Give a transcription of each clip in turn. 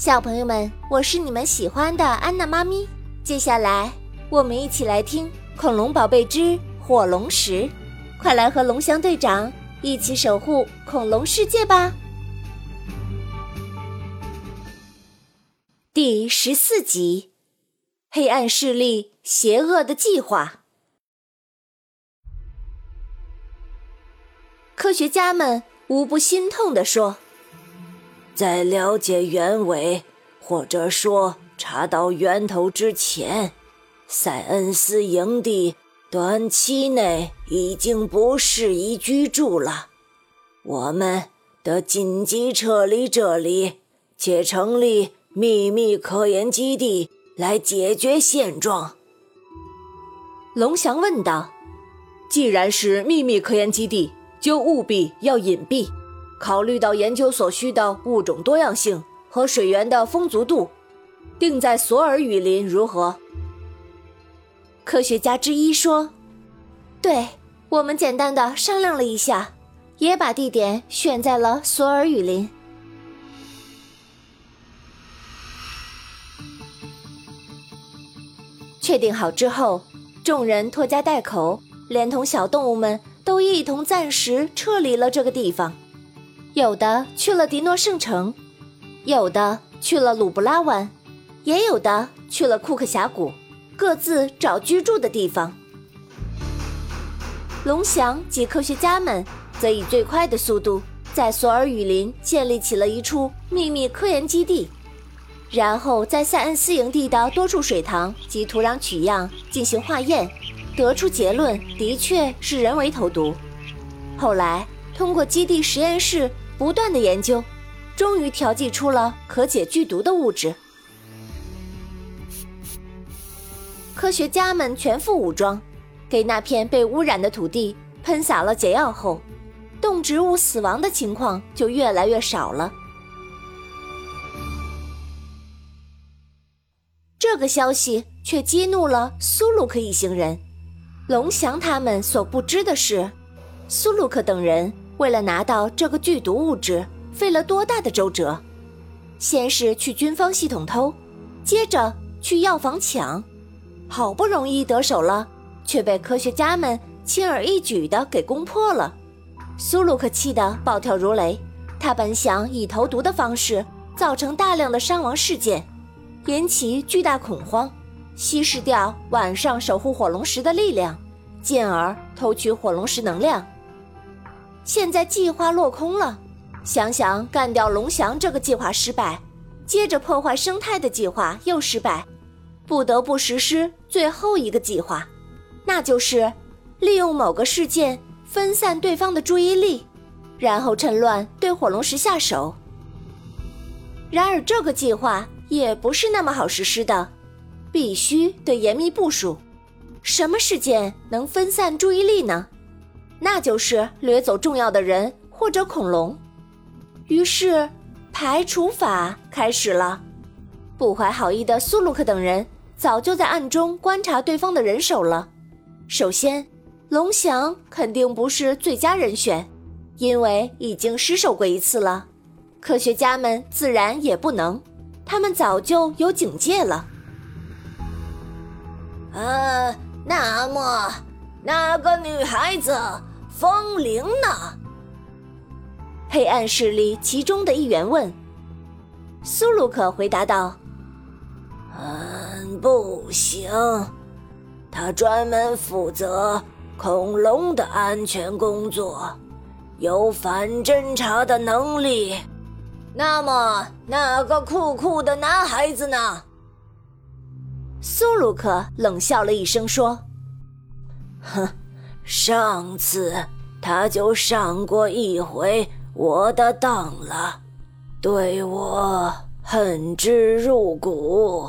小朋友们，我是你们喜欢的安娜妈咪。接下来，我们一起来听《恐龙宝贝之火龙石》，快来和龙翔队长一起守护恐龙世界吧！第十四集：黑暗势力邪恶的计划。科学家们无不心痛地说：“在了解原委，或者说查到源头之前，塞恩斯营地短期内已经不适宜居住了。我们得紧急撤离这里，且成立秘密科研基地来解决现状。”龙翔问道：“既然是秘密科研基地？”就务必要隐蔽，考虑到研究所需的物种多样性和水源的丰足度，定在索尔雨林如何？科学家之一说：“对我们简单的商量了一下，也把地点选在了索尔雨林。”确定好之后，众人拖家带口，连同小动物们。都一同暂时撤离了这个地方，有的去了迪诺圣城，有的去了鲁布拉湾，也有的去了库克峡谷，各自找居住的地方。龙翔及科学家们则以最快的速度在索尔雨林建立起了一处秘密科研基地，然后在塞恩斯营地的多处水塘及土壤取样进行化验。得出结论，的确是人为投毒。后来通过基地实验室不断的研究，终于调剂出了可解剧毒的物质。科学家们全副武装，给那片被污染的土地喷洒了解药后，动植物死亡的情况就越来越少了。这个消息却激怒了苏鲁克一行人。龙翔他们所不知的是，苏鲁克等人为了拿到这个剧毒物质，费了多大的周折。先是去军方系统偷，接着去药房抢，好不容易得手了，却被科学家们轻而易举地给攻破了。苏鲁克气得暴跳如雷，他本想以投毒的方式造成大量的伤亡事件，引起巨大恐慌。稀释掉晚上守护火龙石的力量，进而偷取火龙石能量。现在计划落空了，想想干掉龙翔这个计划失败，接着破坏生态的计划又失败，不得不实施最后一个计划，那就是利用某个事件分散对方的注意力，然后趁乱对火龙石下手。然而这个计划也不是那么好实施的。必须得严密部署。什么事件能分散注意力呢？那就是掠走重要的人或者恐龙。于是，排除法开始了。不怀好意的苏鲁克等人早就在暗中观察对方的人手了。首先，龙翔肯定不是最佳人选，因为已经失手过一次了。科学家们自然也不能，他们早就有警戒了。呃，那么那个女孩子风铃呢？黑暗势力其中的一员问。苏鲁克回答道：“嗯，不行，他专门负责恐龙的安全工作，有反侦查的能力。那么那个酷酷的男孩子呢？”苏鲁克冷笑了一声，说：“哼，上次他就上过一回我的当了，对我恨之入骨，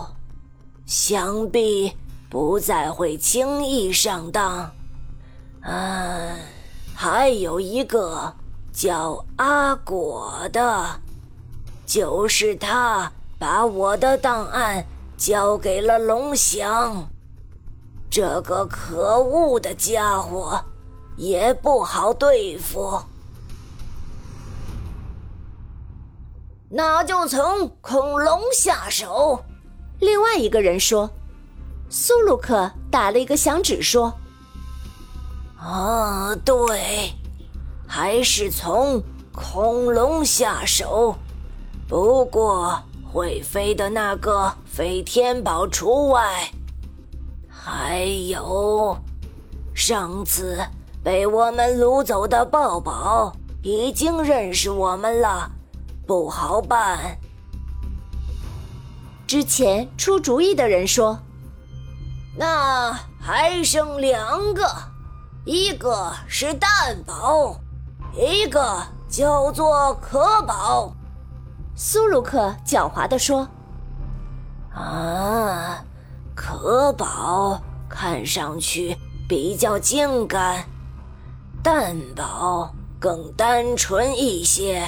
想必不再会轻易上当。嗯，还有一个叫阿果的，就是他把我的档案。”交给了龙翔，这个可恶的家伙也不好对付。那就从恐龙下手。另外一个人说：“苏鲁克打了一个响指，说：‘啊，对，还是从恐龙下手。不过会飞的那个飞天宝除外。还有，上次被我们掳走的抱抱已经认识我们了，不好办。’”之前出主意的人说：“那还剩两个，一个是蛋宝，一个叫做可宝。”苏鲁克狡猾地说：“啊，可宝看上去比较精干，蛋宝更单纯一些，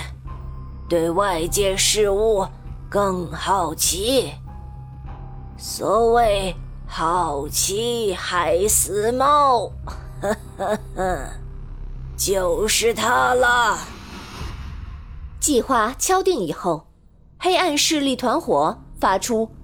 对外界事物。”更好奇，所谓好奇害死猫，呵呵呵，就是他了。计划敲定以后，黑暗势力团伙发出